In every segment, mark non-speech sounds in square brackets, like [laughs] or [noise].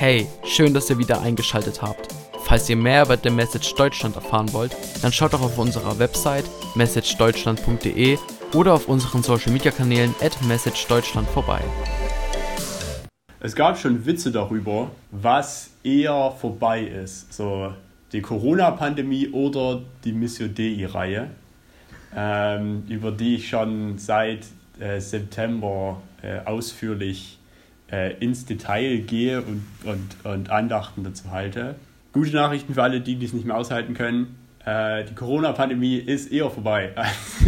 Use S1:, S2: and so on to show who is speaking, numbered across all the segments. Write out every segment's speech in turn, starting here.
S1: Hey, schön, dass ihr wieder eingeschaltet habt. Falls ihr mehr über The Message Deutschland erfahren wollt, dann schaut doch auf unserer Website messagedeutschland.de oder auf unseren Social Media Kanälen at messagedeutschland vorbei.
S2: Es gab schon Witze darüber, was eher vorbei ist. So die Corona-Pandemie oder die Missio Dei-Reihe, ähm, über die ich schon seit äh, September äh, ausführlich äh, ins Detail gehe und, und, und Andachten dazu halte. Gute Nachrichten für alle, die dies nicht mehr aushalten können. Äh, die Corona-Pandemie ist eher vorbei [laughs] als,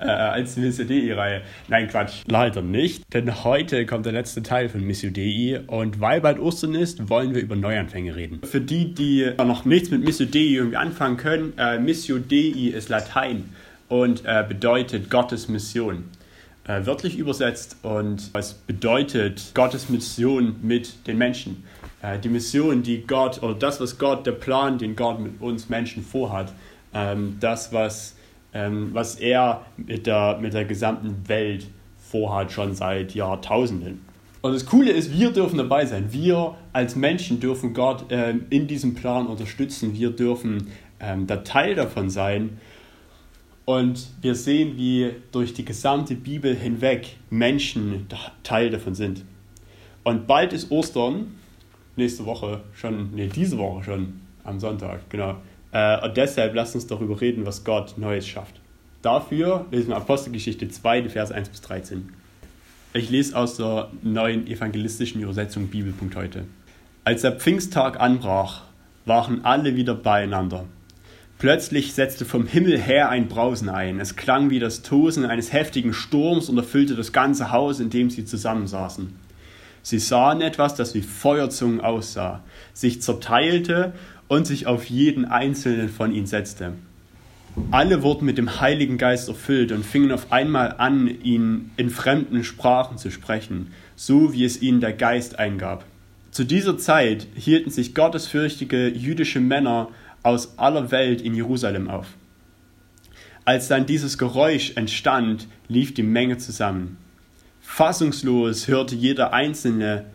S2: äh, als die Missio Dei-Reihe. Nein, Quatsch, leider nicht. Denn heute kommt der letzte Teil von Missio Dei und weil bald Ostern ist, wollen wir über Neuanfänge reden. Für die, die noch nichts mit Missio Dei irgendwie anfangen können, äh, Missio Dei ist Latein und äh, bedeutet Gottes Mission. Äh, wörtlich übersetzt und es bedeutet Gottes Mission mit den Menschen. Äh, die Mission, die Gott, oder das, was Gott, der Plan, den Gott mit uns Menschen vorhat, ähm, das, was, ähm, was er mit der, mit der gesamten Welt vorhat, schon seit Jahrtausenden. Und das Coole ist, wir dürfen dabei sein. Wir als Menschen dürfen Gott ähm, in diesem Plan unterstützen. Wir dürfen ähm, der Teil davon sein. Und wir sehen, wie durch die gesamte Bibel hinweg Menschen Teil davon sind. Und bald ist Ostern nächste Woche schon, nee, diese Woche schon am Sonntag, genau. Äh, und deshalb lasst uns darüber reden, was Gott Neues schafft. Dafür lesen wir Apostelgeschichte 2, die Verse 1 bis 13. Ich lese aus der neuen evangelistischen Übersetzung Bibelpunkt heute. Als der Pfingsttag anbrach, waren alle wieder beieinander. Plötzlich setzte vom Himmel her ein Brausen ein. Es klang wie das Tosen eines heftigen Sturms und erfüllte das ganze Haus, in dem sie zusammensaßen. Sie sahen etwas, das wie Feuerzungen aussah, sich zerteilte und sich auf jeden einzelnen von ihnen setzte. Alle wurden mit dem Heiligen Geist erfüllt und fingen auf einmal an, ihn in fremden Sprachen zu sprechen, so wie es ihnen der Geist eingab. Zu dieser Zeit hielten sich gottesfürchtige jüdische Männer aus aller Welt in Jerusalem auf. Als dann dieses Geräusch entstand, lief die Menge zusammen. Fassungslos hörte jeder Einzelne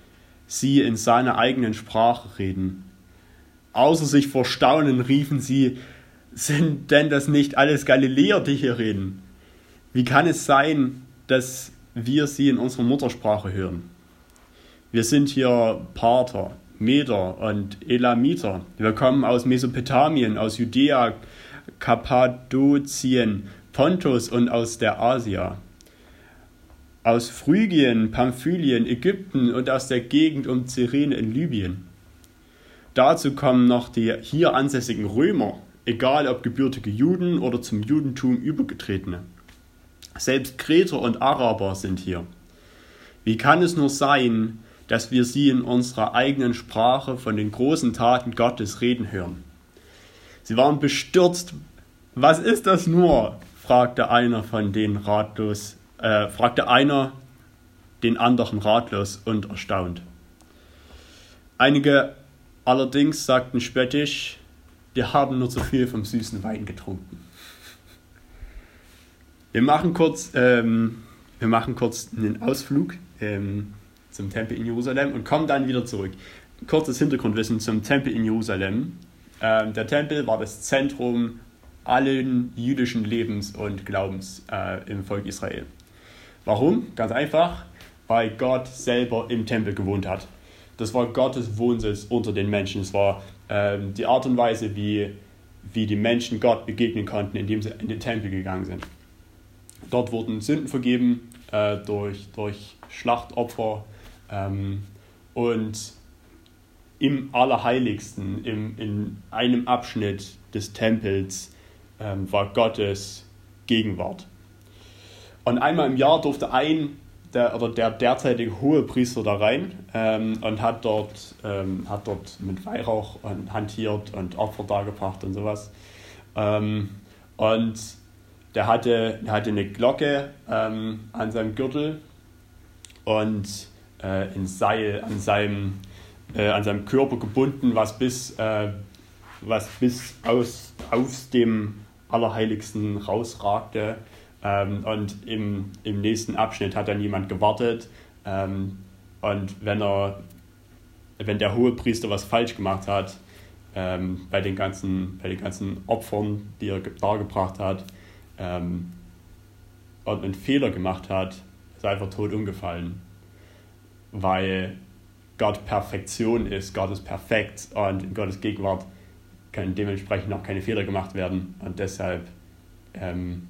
S2: sie in seiner eigenen Sprache reden. Außer sich vor Staunen riefen sie, sind denn das nicht alles Galiläer, die hier reden? Wie kann es sein, dass wir sie in unserer Muttersprache hören? Wir sind hier Pater, Meder und Elamiter. Wir kommen aus Mesopotamien, aus Judäa, Kappadokien, Pontus und aus der Asia aus Phrygien, Pamphylien, Ägypten und aus der Gegend um Cyrene in Libyen. Dazu kommen noch die hier ansässigen Römer, egal ob gebürtige Juden oder zum Judentum übergetretene. Selbst Kreter und Araber sind hier. Wie kann es nur sein, dass wir sie in unserer eigenen Sprache von den großen Taten Gottes reden hören? Sie waren bestürzt. Was ist das nur? fragte einer von denen ratlos äh, fragte einer den anderen ratlos und erstaunt. Einige allerdings sagten spöttisch, wir haben nur zu viel vom süßen Wein getrunken. Wir machen kurz, ähm, wir machen kurz einen Ausflug ähm, zum Tempel in Jerusalem und kommen dann wieder zurück. Kurzes Hintergrundwissen zum Tempel in Jerusalem. Ähm, der Tempel war das Zentrum allen jüdischen Lebens und Glaubens äh, im Volk Israel. Warum? Ganz einfach, weil Gott selber im Tempel gewohnt hat. Das war Gottes Wohnsitz unter den Menschen. Es war ähm, die Art und Weise, wie, wie die Menschen Gott begegnen konnten, indem sie in den Tempel gegangen sind. Dort wurden Sünden vergeben äh, durch, durch Schlachtopfer ähm, und im Allerheiligsten, im, in einem Abschnitt des Tempels, ähm, war Gottes Gegenwart. Und einmal im Jahr durfte ein der, oder der derzeitige hohe Priester da rein ähm, und hat dort, ähm, hat dort mit Weihrauch und hantiert und Opfer dargebracht und sowas. Ähm, und der hatte, der hatte eine Glocke ähm, an seinem Gürtel und äh, ein Seil an seinem, äh, an seinem Körper gebunden, was bis, äh, was bis aus, aus dem Allerheiligsten rausragte. Ähm, und im, im nächsten Abschnitt hat dann jemand gewartet. Ähm, und wenn er wenn der hohe Priester was falsch gemacht hat, ähm, bei, den ganzen, bei den ganzen Opfern, die er dargebracht hat, ähm, und einen Fehler gemacht hat, ist er einfach tot umgefallen. Weil Gott Perfektion ist, Gott ist perfekt und in Gottes Gegenwart können dementsprechend auch keine Fehler gemacht werden und deshalb ähm,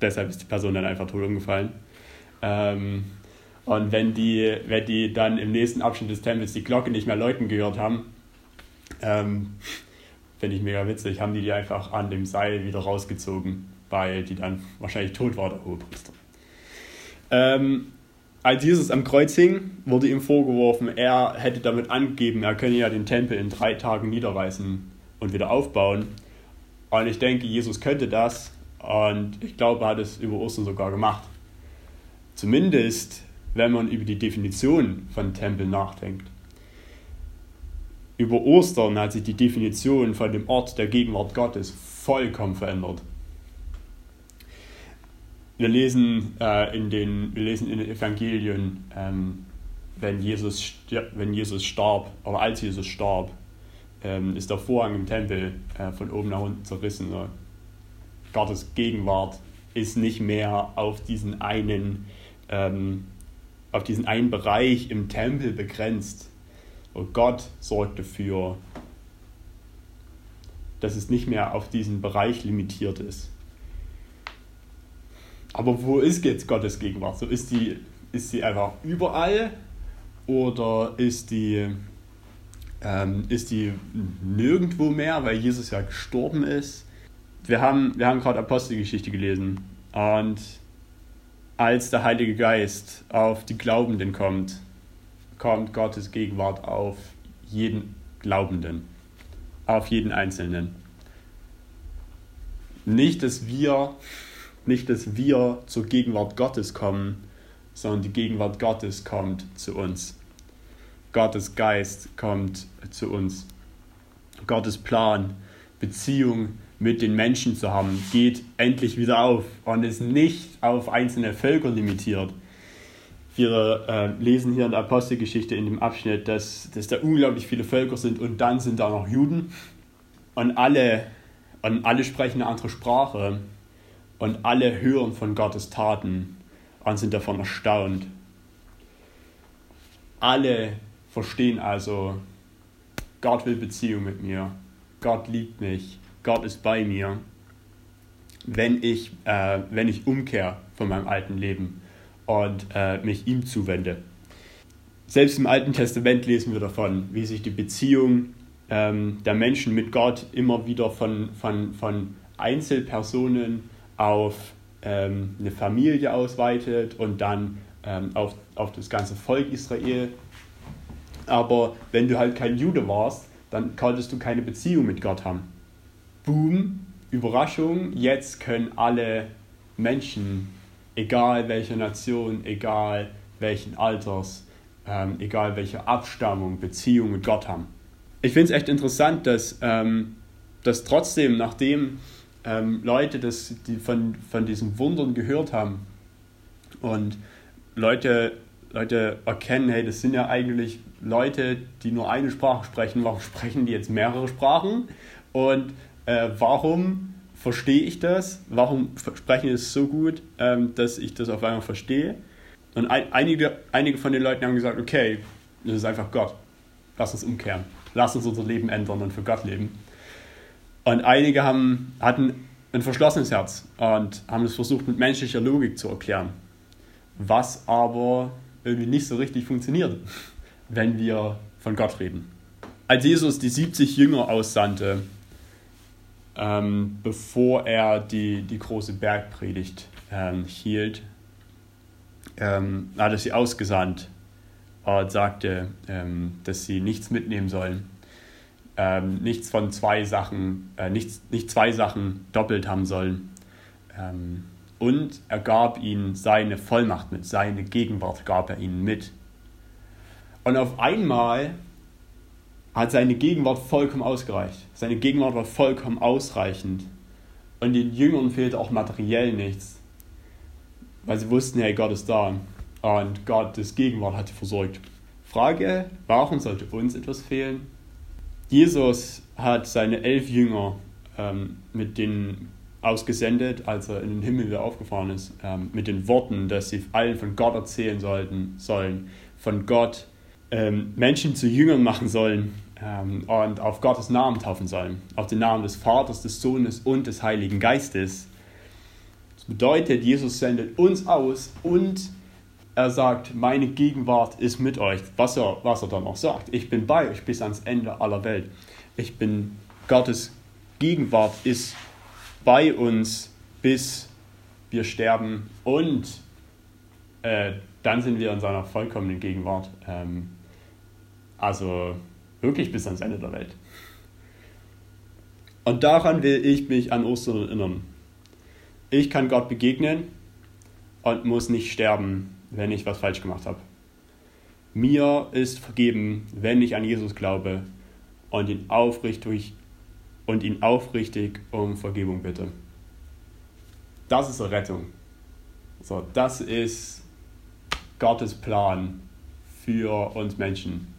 S2: deshalb ist die Person dann einfach tot umgefallen. Ähm, und wenn die, wenn die dann im nächsten Abschnitt des Tempels die Glocke nicht mehr läuten gehört haben, ähm, finde ich mega witzig, haben die die einfach an dem Seil wieder rausgezogen, weil die dann wahrscheinlich tot war, der Hohepriester. Ähm, als Jesus am Kreuz hing, wurde ihm vorgeworfen, er hätte damit angegeben, er könne ja den Tempel in drei Tagen niederreißen und wieder aufbauen. Und ich denke, Jesus könnte das und ich glaube, er hat es über Ostern sogar gemacht. Zumindest wenn man über die Definition von Tempel nachdenkt. Über Ostern hat sich die Definition von dem Ort der Gegenwart Gottes vollkommen verändert. Wir lesen, äh, in, den, wir lesen in den Evangelien, ähm, wenn, Jesus, wenn Jesus starb, oder als Jesus starb, ähm, ist der Vorhang im Tempel äh, von oben nach unten zerrissen. So. Gottes Gegenwart ist nicht mehr auf diesen einen ähm, auf diesen einen Bereich im Tempel begrenzt. Und Gott sorgt dafür, dass es nicht mehr auf diesen Bereich limitiert ist. Aber wo ist jetzt Gottes Gegenwart? So ist die, ist sie einfach überall oder ist die, ähm, ist die nirgendwo mehr, weil Jesus ja gestorben ist? Wir haben, wir haben gerade Apostelgeschichte gelesen und als der Heilige Geist auf die Glaubenden kommt, kommt Gottes Gegenwart auf jeden Glaubenden, auf jeden Einzelnen. Nicht, dass wir, nicht, dass wir zur Gegenwart Gottes kommen, sondern die Gegenwart Gottes kommt zu uns. Gottes Geist kommt zu uns. Gottes Plan, Beziehung mit den Menschen zu haben, geht endlich wieder auf und ist nicht auf einzelne Völker limitiert. Wir äh, lesen hier in der Apostelgeschichte in dem Abschnitt, dass, dass da unglaublich viele Völker sind und dann sind da noch Juden und alle, und alle sprechen eine andere Sprache und alle hören von Gottes Taten und sind davon erstaunt. Alle verstehen also, Gott will Beziehung mit mir, Gott liebt mich, Gott ist bei mir, wenn ich, äh, wenn ich umkehre von meinem alten Leben und äh, mich ihm zuwende. Selbst im Alten Testament lesen wir davon, wie sich die Beziehung ähm, der Menschen mit Gott immer wieder von, von, von Einzelpersonen auf ähm, eine Familie ausweitet und dann ähm, auf, auf das ganze Volk Israel. Aber wenn du halt kein Jude warst, dann konntest du keine Beziehung mit Gott haben. Boom, Überraschung, jetzt können alle Menschen, egal welcher Nation, egal welchen Alters, ähm, egal welche Abstammung, Beziehung mit Gott haben. Ich finde es echt interessant, dass, ähm, dass trotzdem, nachdem ähm, Leute das, die von, von diesen Wundern gehört haben und Leute, Leute erkennen, hey, das sind ja eigentlich Leute, die nur eine Sprache sprechen, warum sprechen die jetzt mehrere Sprachen? Und äh, warum verstehe ich das? Warum sprechen es so gut, ähm, dass ich das auf einmal verstehe? Und ein, einige, einige von den Leuten haben gesagt, okay, das ist einfach Gott. Lass uns umkehren. Lass uns unser Leben ändern und für Gott leben. Und einige haben, hatten ein verschlossenes Herz und haben es versucht mit menschlicher Logik zu erklären. Was aber irgendwie nicht so richtig funktioniert, wenn wir von Gott reden. Als Jesus die 70 Jünger aussandte, ähm, bevor er die, die große Bergpredigt ähm, hielt, ähm, hat er sie ausgesandt und sagte, ähm, dass sie nichts mitnehmen sollen, ähm, nichts von zwei Sachen, äh, nichts, nicht zwei Sachen doppelt haben sollen. Ähm, und er gab ihnen seine Vollmacht mit, seine Gegenwart gab er ihnen mit. Und auf einmal hat seine Gegenwart vollkommen ausgereicht. Seine Gegenwart war vollkommen ausreichend. Und den Jüngern fehlte auch materiell nichts. Weil sie wussten, hey, Gott ist da. und Gottes Gegenwart hat sie versorgt. Frage, warum sollte uns etwas fehlen? Jesus hat seine elf Jünger ähm, mit den ausgesendet, als er in den Himmel wieder aufgefahren ist, ähm, mit den Worten, dass sie allen von Gott erzählen sollten, sollen, von Gott ähm, Menschen zu Jüngern machen sollen ähm, und auf Gottes Namen taufen sollen, auf den Namen des Vaters, des Sohnes und des Heiligen Geistes. Das bedeutet, Jesus sendet uns aus und er sagt, meine Gegenwart ist mit euch. Was er, was er dann auch sagt, ich bin bei euch bis ans Ende aller Welt. Ich bin, Gottes Gegenwart ist bei uns, bis wir sterben und äh, dann sind wir in seiner vollkommenen Gegenwart. Ähm, also wirklich bis ans Ende der Welt. Und daran will ich mich an Ostern erinnern. Ich kann Gott begegnen und muss nicht sterben, wenn ich was falsch gemacht habe. Mir ist vergeben, wenn ich an Jesus glaube und ihn aufrichtig, und ihn aufrichtig um Vergebung bitte. Das ist Rettung. So, das ist Gottes Plan für uns Menschen.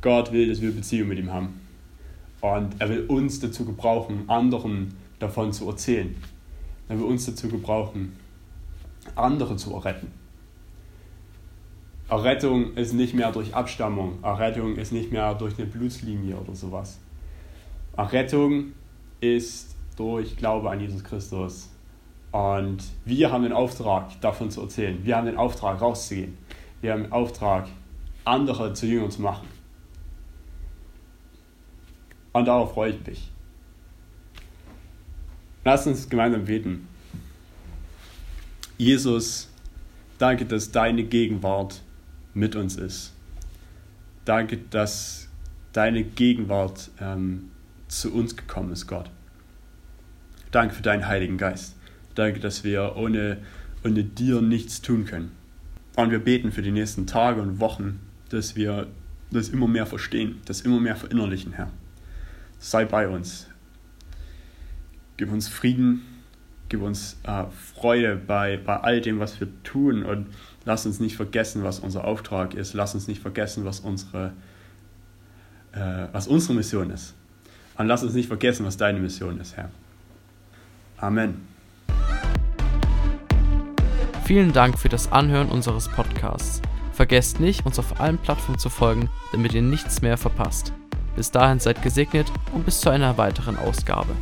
S2: Gott will, dass wir Beziehung mit ihm haben. Und er will uns dazu gebrauchen, anderen davon zu erzählen. Er will uns dazu gebrauchen, andere zu erretten. Errettung ist nicht mehr durch Abstammung. Errettung ist nicht mehr durch eine Blutslinie oder sowas. Errettung ist durch Glaube an Jesus Christus. Und wir haben den Auftrag, davon zu erzählen. Wir haben den Auftrag, rauszugehen. Wir haben den Auftrag, andere zu Jüngern zu machen. Und darauf freue ich mich. Lass uns gemeinsam beten. Jesus, danke, dass deine Gegenwart mit uns ist. Danke, dass deine Gegenwart ähm, zu uns gekommen ist, Gott. Danke für deinen Heiligen Geist. Danke, dass wir ohne, ohne dir nichts tun können. Und wir beten für die nächsten Tage und Wochen, dass wir das immer mehr verstehen, das immer mehr verinnerlichen, Herr. Sei bei uns. Gib uns Frieden, gib uns äh, Freude bei, bei all dem, was wir tun und lass uns nicht vergessen, was unser Auftrag ist. Lass uns nicht vergessen, was unsere, äh, was unsere Mission ist. Und lass uns nicht vergessen, was deine Mission ist, Herr. Amen.
S1: Vielen Dank für das Anhören unseres Podcasts. Vergesst nicht, uns auf allen Plattformen zu folgen, damit ihr nichts mehr verpasst. Bis dahin seid gesegnet und bis zu einer weiteren Ausgabe.